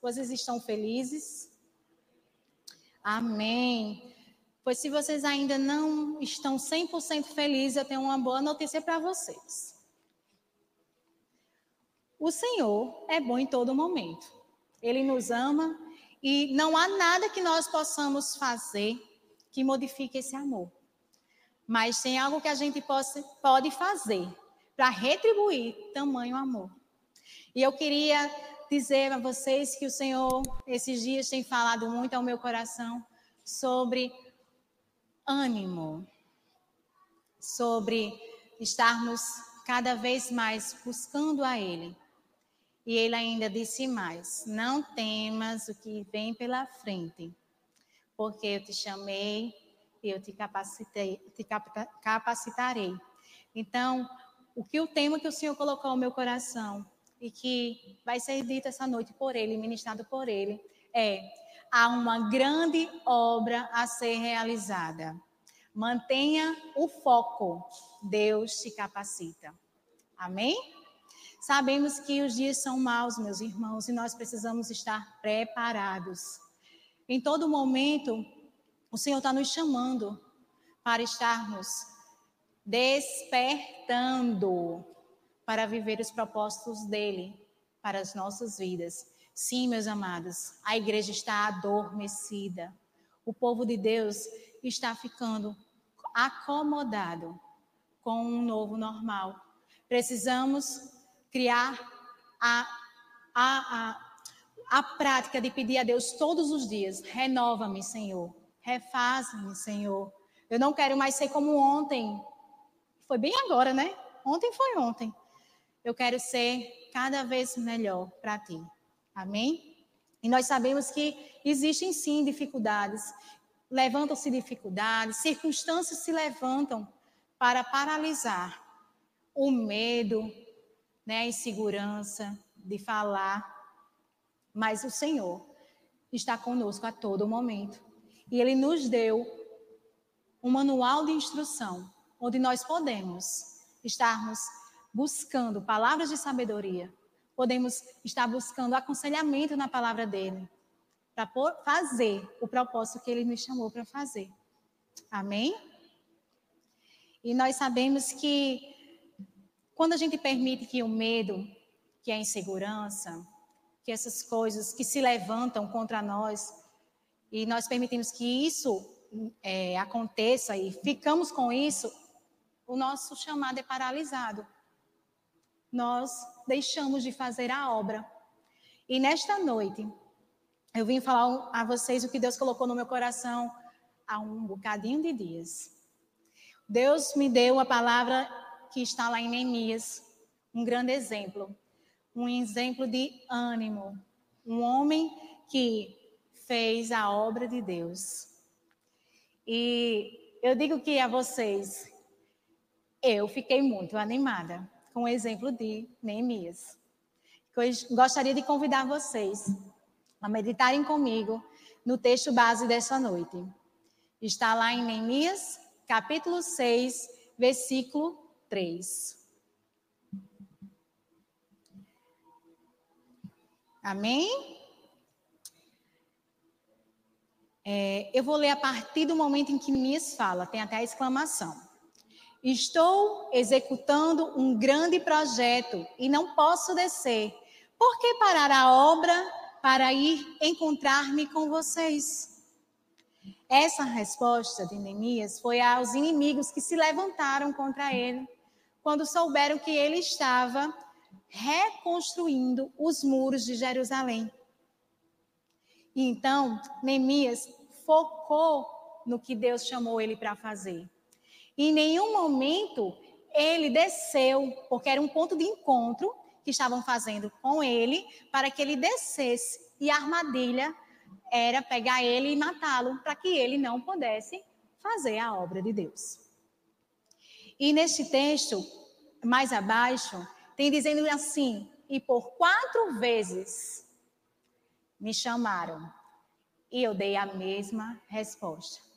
Vocês estão felizes? Amém. Pois se vocês ainda não estão 100% felizes, eu tenho uma boa notícia para vocês. O Senhor é bom em todo momento. Ele nos ama e não há nada que nós possamos fazer que modifique esse amor. Mas tem algo que a gente possa, pode fazer para retribuir tamanho amor. E eu queria dizer a vocês que o Senhor, esses dias, tem falado muito ao meu coração sobre ânimo, sobre estarmos cada vez mais buscando a Ele. E ele ainda disse mais: Não temas o que vem pela frente, porque eu te chamei e eu te capacitei, te capacitarei. Então, o que o tema que o Senhor colocou no meu coração e que vai ser dito essa noite por ele, ministrado por ele, é: há uma grande obra a ser realizada. Mantenha o foco. Deus te capacita. Amém? Sabemos que os dias são maus, meus irmãos, e nós precisamos estar preparados. Em todo momento, o Senhor está nos chamando para estarmos despertando para viver os propósitos dele para as nossas vidas. Sim, meus amados, a igreja está adormecida. O povo de Deus está ficando acomodado com um novo normal. Precisamos criar a, a, a, a prática de pedir a Deus todos os dias: renova-me, Senhor, refaz-me, Senhor. Eu não quero mais ser como ontem. Foi bem agora, né? Ontem foi ontem. Eu quero ser cada vez melhor para ti. Amém? E nós sabemos que existem sim dificuldades, levantam-se dificuldades, circunstâncias se levantam para paralisar o medo, né, a insegurança de falar, mas o Senhor está conosco a todo momento. E Ele nos deu um manual de instrução, onde nós podemos estarmos buscando palavras de sabedoria, podemos estar buscando aconselhamento na palavra dele, para fazer o propósito que ele nos chamou para fazer. Amém? E nós sabemos que quando a gente permite que o medo, que a insegurança, que essas coisas que se levantam contra nós, e nós permitimos que isso é, aconteça e ficamos com isso, o nosso chamado é paralisado. Nós deixamos de fazer a obra. E nesta noite, eu vim falar a vocês o que Deus colocou no meu coração há um bocadinho de dias. Deus me deu a palavra que está lá em Neemias, um grande exemplo, um exemplo de ânimo, um homem que fez a obra de Deus. E eu digo que a vocês, eu fiquei muito animada com o exemplo de Neemias. Gostaria de convidar vocês a meditarem comigo no texto base dessa noite. Está lá em Neemias, capítulo 6, versículo 3. Amém? É, eu vou ler a partir do momento em que Mies fala, tem até a exclamação. Estou executando um grande projeto e não posso descer. Por que parar a obra para ir encontrar-me com vocês? Essa resposta de Neemias foi aos inimigos que se levantaram contra ele quando souberam que ele estava reconstruindo os muros de Jerusalém. E então, Neemias focou no que Deus chamou ele para fazer. Em nenhum momento ele desceu, porque era um ponto de encontro que estavam fazendo com ele, para que ele descesse. E a armadilha era pegar ele e matá-lo, para que ele não pudesse fazer a obra de Deus. E neste texto, mais abaixo, tem dizendo assim: e por quatro vezes me chamaram, e eu dei a mesma resposta.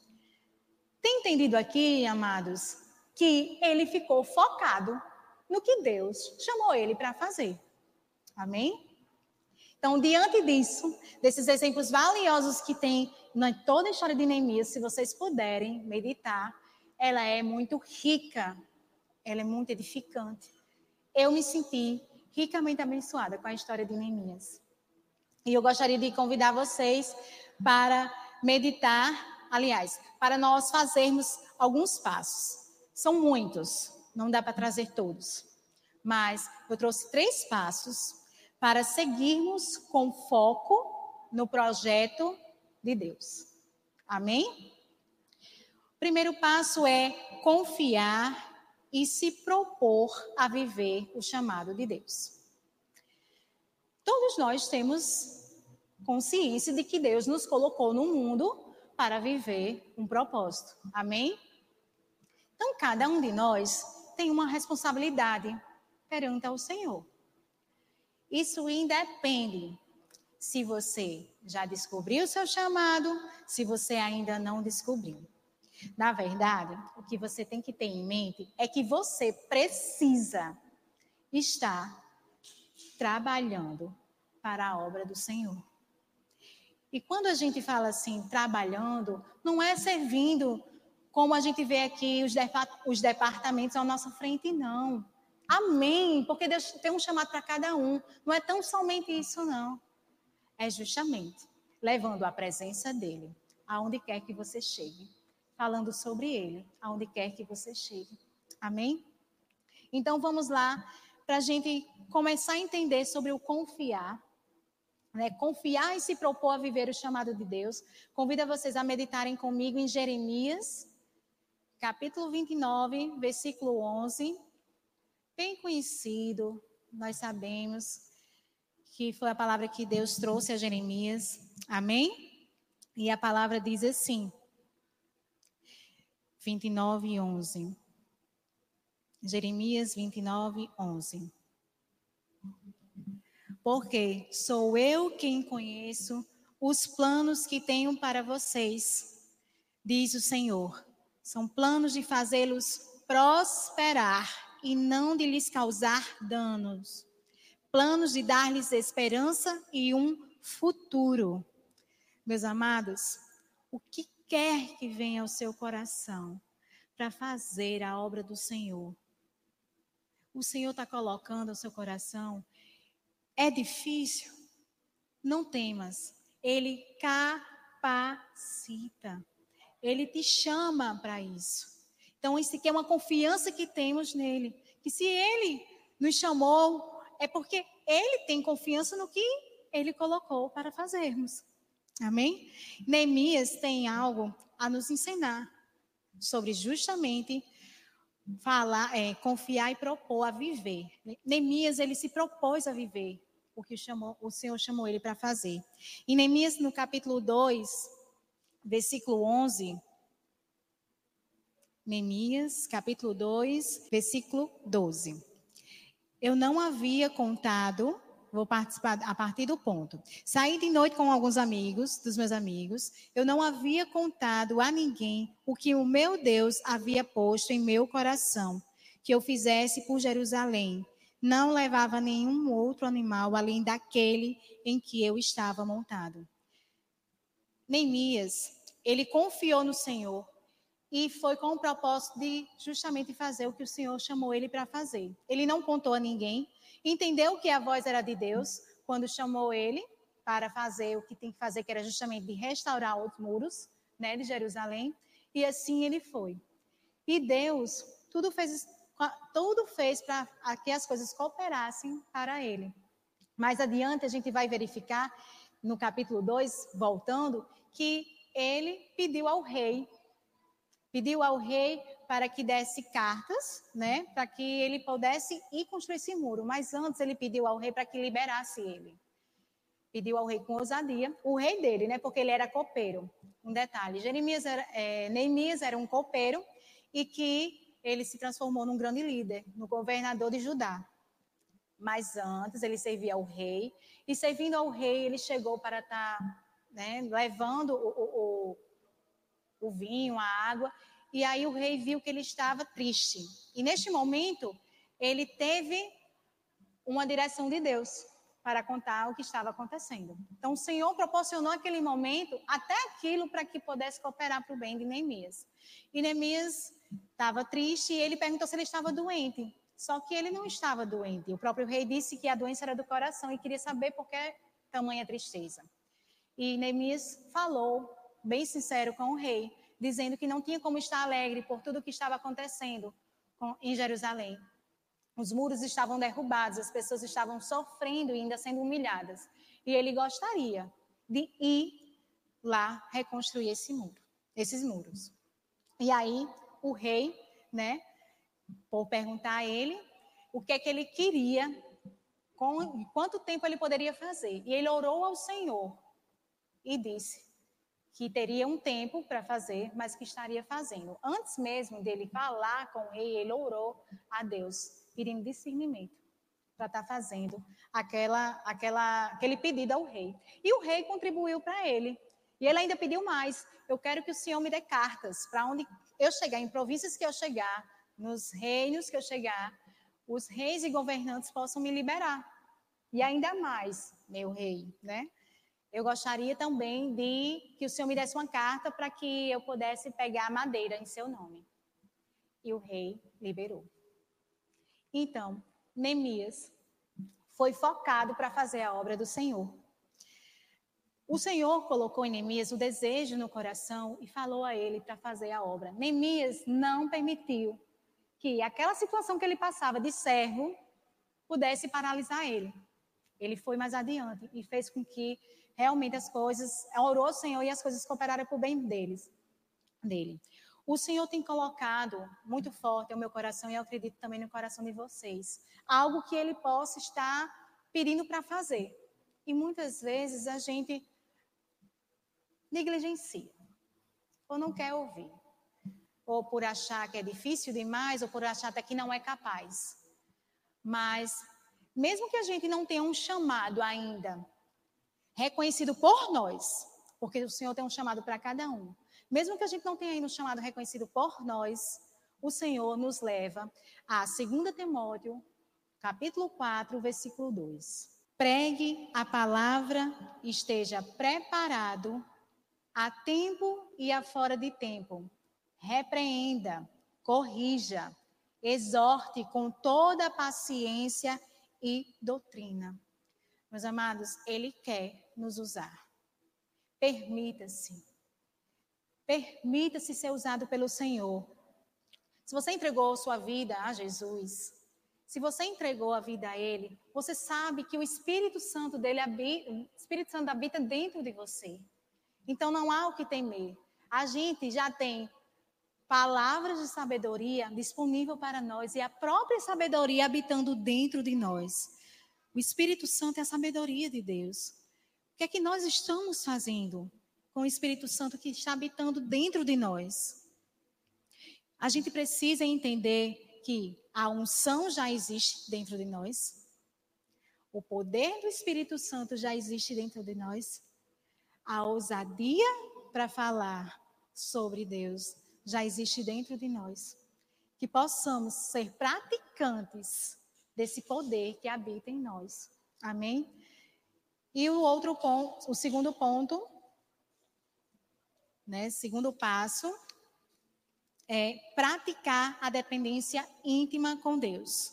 Tem entendido aqui, amados, que ele ficou focado no que Deus chamou ele para fazer. Amém? Então, diante disso, desses exemplos valiosos que tem na toda a história de Neemias, se vocês puderem meditar, ela é muito rica, ela é muito edificante. Eu me senti ricamente abençoada com a história de Neemias. E eu gostaria de convidar vocês para meditar, aliás, para nós fazermos alguns passos. São muitos, não dá para trazer todos. Mas eu trouxe três passos para seguirmos com foco no projeto de Deus. Amém? Primeiro passo é confiar e se propor a viver o chamado de Deus. Todos nós temos consciência de que Deus nos colocou no mundo para viver um propósito. Amém? Então, cada um de nós tem uma responsabilidade perante ao Senhor. Isso independe se você já descobriu o seu chamado, se você ainda não descobriu. Na verdade, o que você tem que ter em mente é que você precisa estar trabalhando para a obra do Senhor. E quando a gente fala assim, trabalhando, não é servindo como a gente vê aqui os, os departamentos à nossa frente, não. Amém, porque Deus tem um chamado para cada um. Não é tão somente isso, não. É justamente levando a presença dele aonde quer que você chegue, falando sobre ele aonde quer que você chegue. Amém? Então vamos lá para a gente começar a entender sobre o confiar. Né? Confiar e se propor a viver o chamado de Deus. Convido vocês a meditarem comigo em Jeremias, capítulo 29, versículo 11 bem conhecido, nós sabemos que foi a palavra que Deus trouxe a Jeremias. Amém? E a palavra diz assim, 29, 11. Jeremias 29, 11. Porque sou eu quem conheço os planos que tenho para vocês, diz o Senhor. São planos de fazê-los prosperar e não de lhes causar danos. Planos de dar-lhes esperança e um futuro. Meus amados, o que quer que venha ao seu coração para fazer a obra do Senhor, o Senhor está colocando ao seu coração, é difícil? Não temas, Ele capacita, Ele te chama para isso. Então, isso aqui é uma confiança que temos nele. Que se ele nos chamou, é porque ele tem confiança no que ele colocou para fazermos. Amém? Neemias tem algo a nos ensinar sobre justamente falar, é, confiar e propor a viver. Neemias, ele se propôs a viver o que chamou, o Senhor chamou ele para fazer. Em Neemias, no capítulo 2, versículo 11, Neemias, capítulo 2, versículo 12. Eu não havia contado, vou participar a partir do ponto. Saí de noite com alguns amigos, dos meus amigos, eu não havia contado a ninguém o que o meu Deus havia posto em meu coração, que eu fizesse por Jerusalém. Não levava nenhum outro animal além daquele em que eu estava montado. Neemias, ele confiou no Senhor e foi com o propósito de justamente fazer o que o Senhor chamou ele para fazer. Ele não contou a ninguém, entendeu que a voz era de Deus quando chamou ele para fazer o que tem que fazer, que era justamente de restaurar os muros né, de Jerusalém, e assim ele foi. E Deus tudo fez, tudo fez para que as coisas cooperassem para ele. Mais adiante a gente vai verificar, no capítulo 2, voltando, que ele pediu ao rei pediu ao rei para que desse cartas, né, para que ele pudesse ir construir esse muro. Mas antes ele pediu ao rei para que liberasse ele. Pediu ao rei com ousadia, o rei dele, né, porque ele era copeiro. Um detalhe: Jeremias era, é, Neemias era um copeiro e que ele se transformou num grande líder, no governador de Judá. Mas antes ele servia ao rei e servindo ao rei ele chegou para estar tá, né, levando o, o, o o vinho, a água, e aí o rei viu que ele estava triste. E neste momento, ele teve uma direção de Deus. Para contar o que estava acontecendo. Então, o Senhor proporcionou aquele momento, até aquilo, para que pudesse cooperar para o bem de Neemias. E Neemias estava triste e ele perguntou se ele estava doente. Só que ele não estava doente. O próprio rei disse que a doença era do coração e queria saber por que tamanha tristeza. E Neemias falou, bem sincero com o rei, dizendo que não tinha como estar alegre por tudo o que estava acontecendo em Jerusalém. Os muros estavam derrubados, as pessoas estavam sofrendo e ainda sendo humilhadas. E ele gostaria de ir lá reconstruir esse muro, esses muros. E aí o rei, né, por perguntar a ele o que é que ele queria, com quanto tempo ele poderia fazer. E ele orou ao Senhor e disse que teria um tempo para fazer, mas que estaria fazendo. Antes mesmo dele falar com o rei, ele orou a Deus pedindo discernimento para estar tá fazendo aquela, aquela, aquele pedido ao rei. E o rei contribuiu para ele. E ele ainda pediu mais. Eu quero que o Senhor me dê cartas para onde eu chegar, em províncias que eu chegar, nos reinos que eu chegar, os reis e governantes possam me liberar. E ainda mais, meu rei, né? Eu gostaria também de que o Senhor me desse uma carta para que eu pudesse pegar madeira em seu nome. E o rei liberou. Então, Neemias foi focado para fazer a obra do Senhor. O Senhor colocou em Neemias o desejo no coração e falou a ele para fazer a obra. Neemias não permitiu que aquela situação que ele passava de servo pudesse paralisar ele. Ele foi mais adiante e fez com que realmente as coisas, orou ao Senhor e as coisas cooperaram para o bem deles, dele. O Senhor tem colocado muito forte ao meu coração e eu acredito também no coração de vocês. Algo que Ele possa estar pedindo para fazer. E muitas vezes a gente negligencia, ou não quer ouvir, ou por achar que é difícil demais, ou por achar até que não é capaz. Mas, mesmo que a gente não tenha um chamado ainda reconhecido por nós, porque o Senhor tem um chamado para cada um, mesmo que a gente não tenha ainda um chamado reconhecido por nós, o Senhor nos leva a 2 Timóteo, capítulo 4, versículo 2. Pregue a palavra, esteja preparado a tempo e a fora de tempo. Repreenda, corrija, exorte com toda a paciência e doutrina. Meus amados, Ele quer nos usar. Permita-se Permita-se ser usado pelo Senhor. Se você entregou sua vida a Jesus, se você entregou a vida a Ele, você sabe que o Espírito Santo dele habita, Espírito Santo habita dentro de você. Então não há o que temer. A gente já tem palavras de sabedoria disponível para nós e a própria sabedoria habitando dentro de nós. O Espírito Santo é a sabedoria de Deus. O que é que nós estamos fazendo? com o Espírito Santo que está habitando dentro de nós. A gente precisa entender que a unção já existe dentro de nós, o poder do Espírito Santo já existe dentro de nós, a ousadia para falar sobre Deus já existe dentro de nós. Que possamos ser praticantes desse poder que habita em nós. Amém? E o outro ponto, o segundo ponto né? Segundo passo é praticar a dependência íntima com Deus.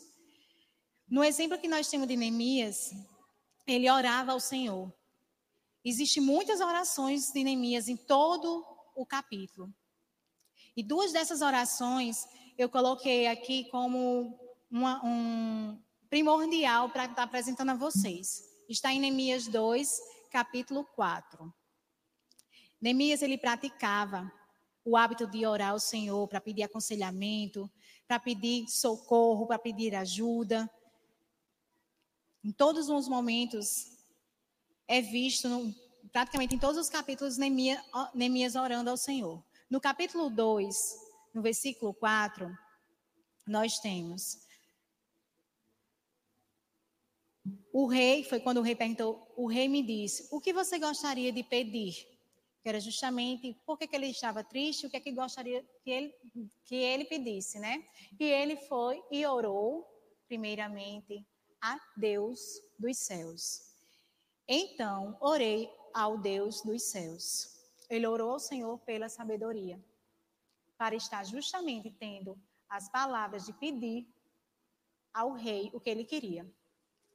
No exemplo que nós temos de Neemias, ele orava ao Senhor. Existem muitas orações de Neemias em todo o capítulo. E duas dessas orações eu coloquei aqui como uma, um primordial para estar apresentando a vocês. Está em Neemias 2, capítulo 4. Neemias ele praticava o hábito de orar ao Senhor para pedir aconselhamento, para pedir socorro, para pedir ajuda. Em todos os momentos é visto, praticamente em todos os capítulos, Neemias, Neemias orando ao Senhor. No capítulo 2, no versículo 4, nós temos. O rei, foi quando o rei perguntou, o rei me disse: O que você gostaria de pedir? que era justamente por que, ele estava triste, o que é que gostaria que ele, que ele pedisse, né? E ele foi e orou, primeiramente, a Deus dos céus. Então orei ao Deus dos céus. Ele orou ao Senhor pela sabedoria, para estar justamente tendo as palavras de pedir ao rei o que ele queria.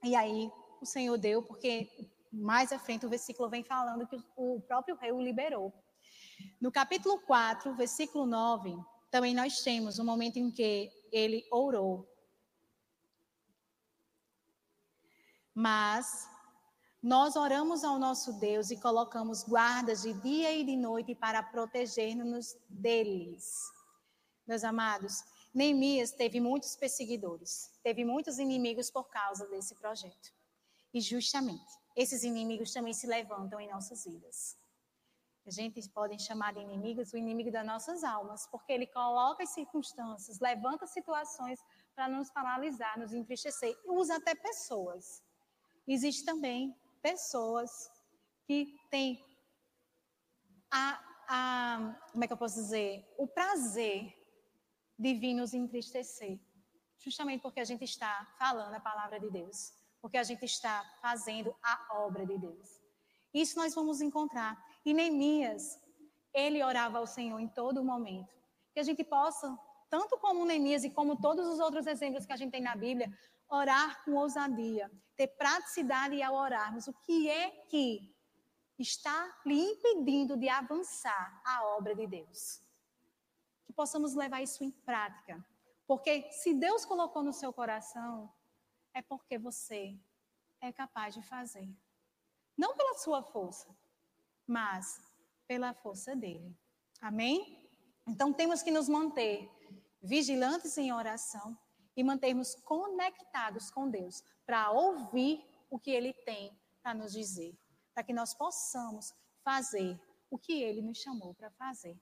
E aí o Senhor deu, porque mais à frente o versículo vem falando que o próprio rei o liberou. No capítulo 4, versículo 9, também nós temos um momento em que ele orou. Mas nós oramos ao nosso Deus e colocamos guardas de dia e de noite para proteger-nos deles. Meus amados, Neemias teve muitos perseguidores, teve muitos inimigos por causa desse projeto. E justamente, esses inimigos também se levantam em nossas vidas. A gente pode chamar de inimigos o inimigo das nossas almas, porque ele coloca as circunstâncias, levanta situações para nos paralisar, nos entristecer, usa até pessoas. Existe também pessoas que têm a, a, como é que eu posso dizer, o prazer de vir nos entristecer, justamente porque a gente está falando a palavra de Deus, porque a gente está fazendo a obra de Deus. Isso nós vamos encontrar. E Neemias, ele orava ao Senhor em todo momento. Que a gente possa, tanto como Neemias e como todos os outros exemplos que a gente tem na Bíblia, orar com ousadia, ter praticidade ao orarmos. O que é que está lhe impedindo de avançar a obra de Deus? Que possamos levar isso em prática. Porque se Deus colocou no seu coração, é porque você é capaz de fazer. Não pela sua força, mas pela força dele. Amém? Então temos que nos manter vigilantes em oração e mantermos conectados com Deus para ouvir o que ele tem para nos dizer, para que nós possamos fazer o que ele nos chamou para fazer.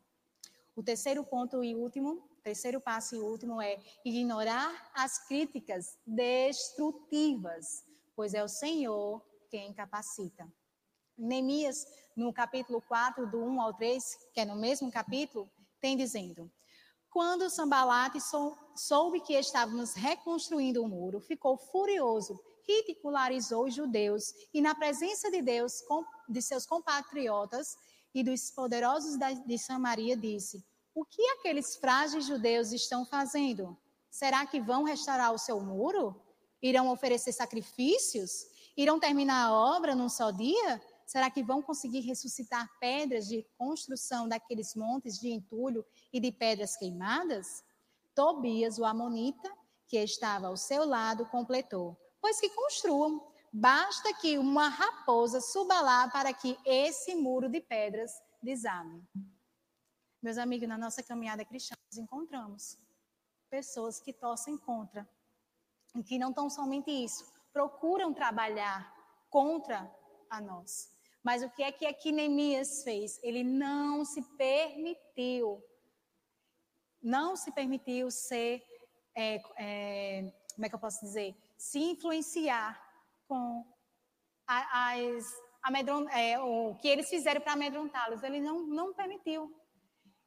O terceiro ponto e último, terceiro passo e último é ignorar as críticas destrutivas, pois é o Senhor quem capacita. Neemias, no capítulo 4, do 1 ao 3, que é no mesmo capítulo, tem dizendo: Quando Sambalate sou, soube que estávamos reconstruindo o muro, ficou furioso, ridicularizou os judeus e, na presença de Deus, de seus compatriotas e dos poderosos de Samaria, disse: O que aqueles frágeis judeus estão fazendo? Será que vão restaurar o seu muro? Irão oferecer sacrifícios? Irão terminar a obra num só dia? Será que vão conseguir ressuscitar pedras de construção daqueles montes de entulho e de pedras queimadas? Tobias, o Amonita, que estava ao seu lado, completou: Pois que construam, basta que uma raposa suba lá para que esse muro de pedras desabe. Meus amigos, na nossa caminhada cristã, nós encontramos pessoas que torcem contra e que não tão somente isso, procuram trabalhar contra a nós. Mas o que é que aqui Neemias fez? Ele não se permitiu, não se permitiu ser, é, é, como é que eu posso dizer, se influenciar com as é, o que eles fizeram para amedrontá-los. Ele não, não permitiu.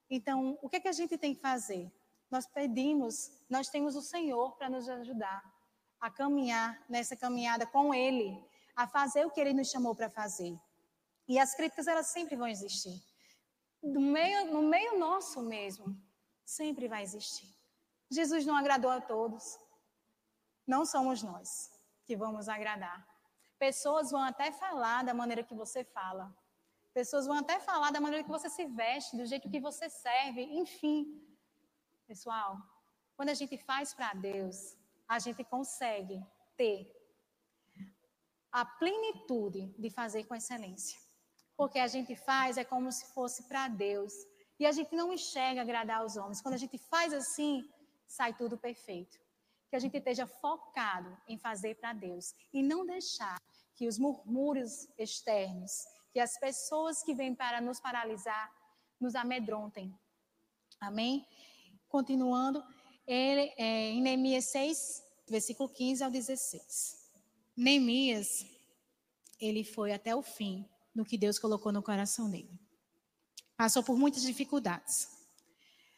Então, o que, é que a gente tem que fazer? Nós pedimos, nós temos o Senhor para nos ajudar a caminhar nessa caminhada com Ele, a fazer o que Ele nos chamou para fazer. E as críticas, elas sempre vão existir. No meio, no meio nosso mesmo, sempre vai existir. Jesus não agradou a todos. Não somos nós que vamos agradar. Pessoas vão até falar da maneira que você fala. Pessoas vão até falar da maneira que você se veste, do jeito que você serve, enfim. Pessoal, quando a gente faz para Deus, a gente consegue ter a plenitude de fazer com excelência. Porque a gente faz é como se fosse para Deus. E a gente não enxerga agradar aos homens. Quando a gente faz assim, sai tudo perfeito. Que a gente esteja focado em fazer para Deus e não deixar que os murmúrios externos, que as pessoas que vêm para nos paralisar, nos amedrontem. Amém? Continuando, ele, é, em Neemias 6, versículo 15 ao 16. Neemias, ele foi até o fim no que Deus colocou no coração dele. Passou por muitas dificuldades.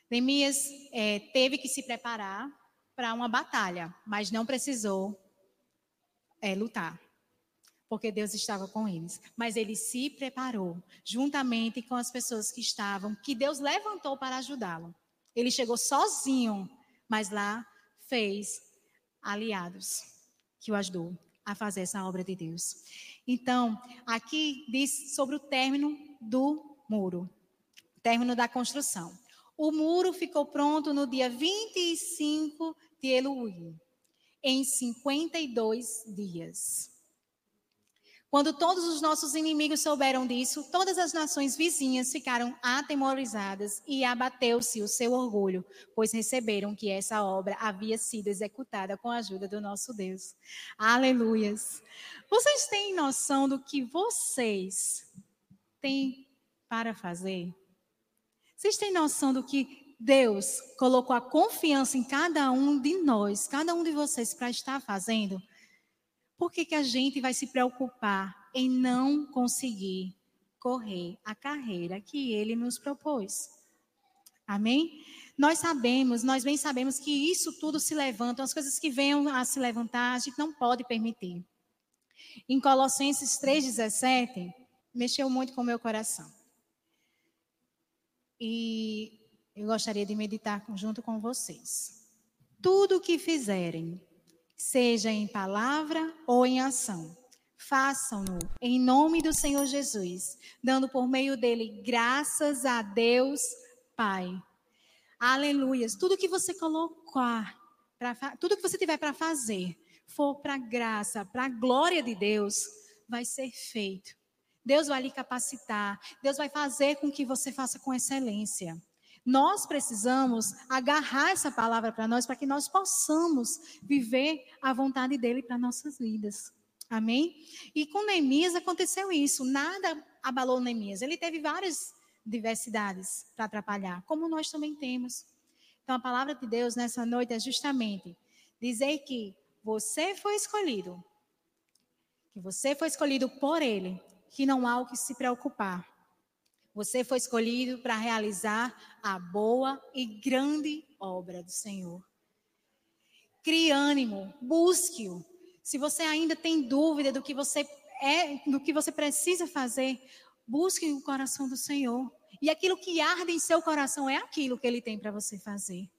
Neemias é, teve que se preparar para uma batalha, mas não precisou é, lutar. porque Deus estava com eles. Mas ele se preparou, juntamente com as pessoas que estavam, que Deus levantou para ajudá-lo. Ele chegou sozinho, mas lá fez aliados que o ajudou a fazer essa obra de Deus. Então, aqui diz sobre o término do muro, término da construção. O muro ficou pronto no dia 25 de Eluim, em 52 dias. Quando todos os nossos inimigos souberam disso, todas as nações vizinhas ficaram atemorizadas e abateu-se o seu orgulho, pois receberam que essa obra havia sido executada com a ajuda do nosso Deus. Aleluias! Vocês têm noção do que vocês têm para fazer? Vocês têm noção do que Deus colocou a confiança em cada um de nós, cada um de vocês, para estar fazendo? Por que, que a gente vai se preocupar em não conseguir correr a carreira que ele nos propôs? Amém? Nós sabemos, nós bem sabemos que isso tudo se levanta, as coisas que venham a se levantar, a gente não pode permitir. Em Colossenses 3,17, mexeu muito com o meu coração. E eu gostaria de meditar junto com vocês. Tudo o que fizerem, seja em palavra ou em ação. Façam-no em nome do Senhor Jesus, dando por meio dele graças a Deus Pai. Aleluias. Tudo que você colocar, pra, tudo que você tiver para fazer, for para graça, para a glória de Deus, vai ser feito. Deus vai lhe capacitar. Deus vai fazer com que você faça com excelência. Nós precisamos agarrar essa palavra para nós, para que nós possamos viver a vontade dele para nossas vidas. Amém? E com Neemias aconteceu isso. Nada abalou Neemias. Ele teve várias diversidades para atrapalhar, como nós também temos. Então, a palavra de Deus nessa noite é justamente dizer que você foi escolhido, que você foi escolhido por Ele, que não há o que se preocupar. Você foi escolhido para realizar a boa e grande obra do Senhor. Crie ânimo, busque-o. Se você ainda tem dúvida do que você é, do que você precisa fazer, busque o coração do Senhor. E aquilo que arde em seu coração é aquilo que ele tem para você fazer.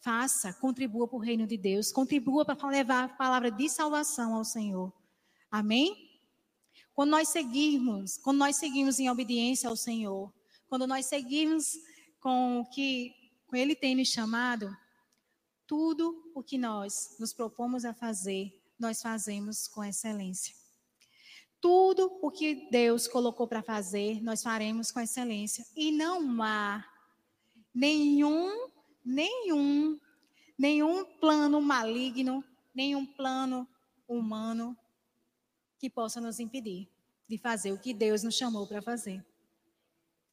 Faça, contribua para o reino de Deus, contribua para levar a palavra de salvação ao Senhor. Amém? Quando nós seguirmos, quando nós seguimos em obediência ao Senhor, quando nós seguirmos com o que Ele tem nos chamado, tudo o que nós nos propomos a fazer, nós fazemos com excelência. Tudo o que Deus colocou para fazer, nós faremos com excelência. E não há nenhum, nenhum, nenhum plano maligno, nenhum plano humano que possa nos impedir de fazer o que Deus nos chamou para fazer.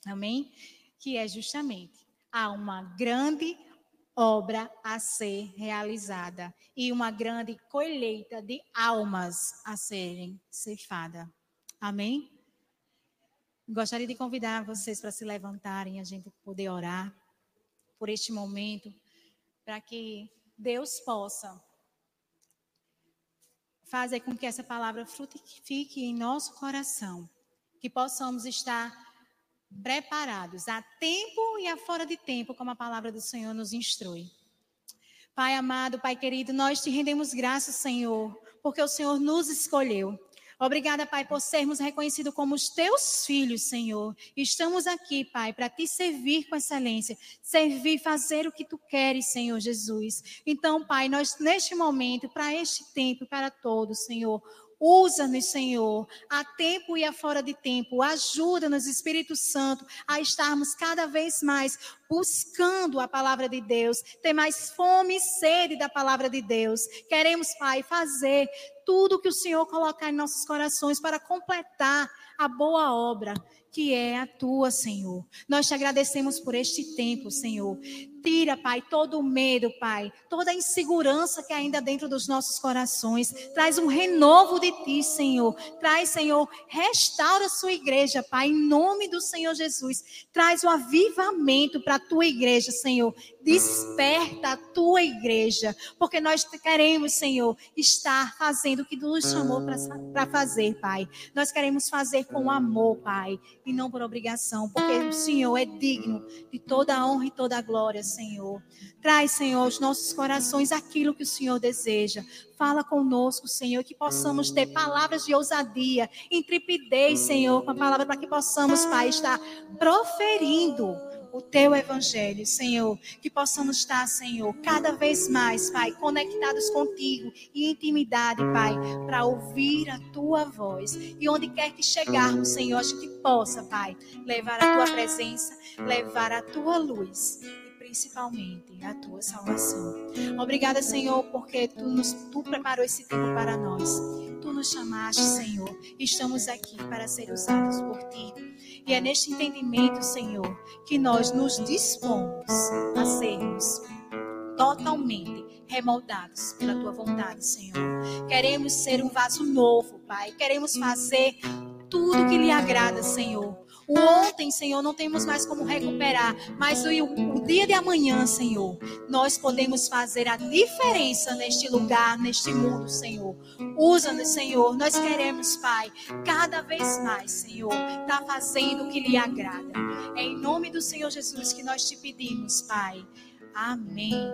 Amém? Que é justamente há uma grande obra a ser realizada e uma grande colheita de almas a serem ceifadas. Amém? Gostaria de convidar vocês para se levantarem, a gente poder orar por este momento, para que Deus possa fazer com que essa palavra frutifique em nosso coração, que possamos estar preparados a tempo e a fora de tempo, como a palavra do Senhor nos instrui. Pai amado, Pai querido, nós te rendemos graças, Senhor, porque o Senhor nos escolheu. Obrigada, Pai, por sermos reconhecidos como os teus filhos, Senhor. Estamos aqui, Pai, para te servir com excelência, servir, fazer o que tu queres, Senhor Jesus. Então, Pai, nós neste momento, para este tempo, para todos, Senhor, Usa-nos, Senhor, a tempo e a fora de tempo. Ajuda-nos, Espírito Santo, a estarmos cada vez mais buscando a palavra de Deus, ter mais fome e sede da palavra de Deus. Queremos, Pai, fazer tudo que o Senhor colocar em nossos corações para completar a boa obra que é a tua, Senhor. Nós te agradecemos por este tempo, Senhor. Tira, Pai, todo o medo, Pai, toda a insegurança que ainda dentro dos nossos corações. Traz um renovo de ti, Senhor. Traz, Senhor, restaura a sua igreja, Pai, em nome do Senhor Jesus. Traz o um avivamento para a tua igreja, Senhor. Desperta a tua igreja, porque nós queremos, Senhor, estar fazendo o que tu nos chamou para fazer, Pai. Nós queremos fazer com amor, Pai, e não por obrigação, porque o Senhor é digno de toda a honra e toda a glória, Senhor. Traz, Senhor, aos nossos corações aquilo que o Senhor deseja. Fala conosco, Senhor, que possamos ter palavras de ousadia, intrepidez, Senhor, com a palavra para que possamos, Pai, estar proferindo o teu evangelho, Senhor. Que possamos estar, Senhor, cada vez mais, Pai, conectados contigo e intimidade, Pai, para ouvir a tua voz. E onde quer que chegarmos, Senhor, a gente possa, Pai, levar a tua presença, levar a tua luz principalmente a tua salvação. Obrigada, Senhor, porque tu, nos, tu preparou esse tempo para nós. Tu nos chamaste, Senhor. Estamos aqui para ser usados por ti. E é neste entendimento, Senhor, que nós nos dispomos a sermos totalmente remoldados pela tua vontade, Senhor. Queremos ser um vaso novo, Pai. Queremos fazer tudo que lhe agrada, Senhor. O ontem, Senhor, não temos mais como recuperar, mas o, o dia de amanhã, Senhor, nós podemos fazer a diferença neste lugar, neste mundo, Senhor. Usa-nos, Senhor. Nós queremos, Pai, cada vez mais, Senhor, estar tá fazendo o que lhe agrada. É em nome do Senhor Jesus que nós te pedimos, Pai. Amém.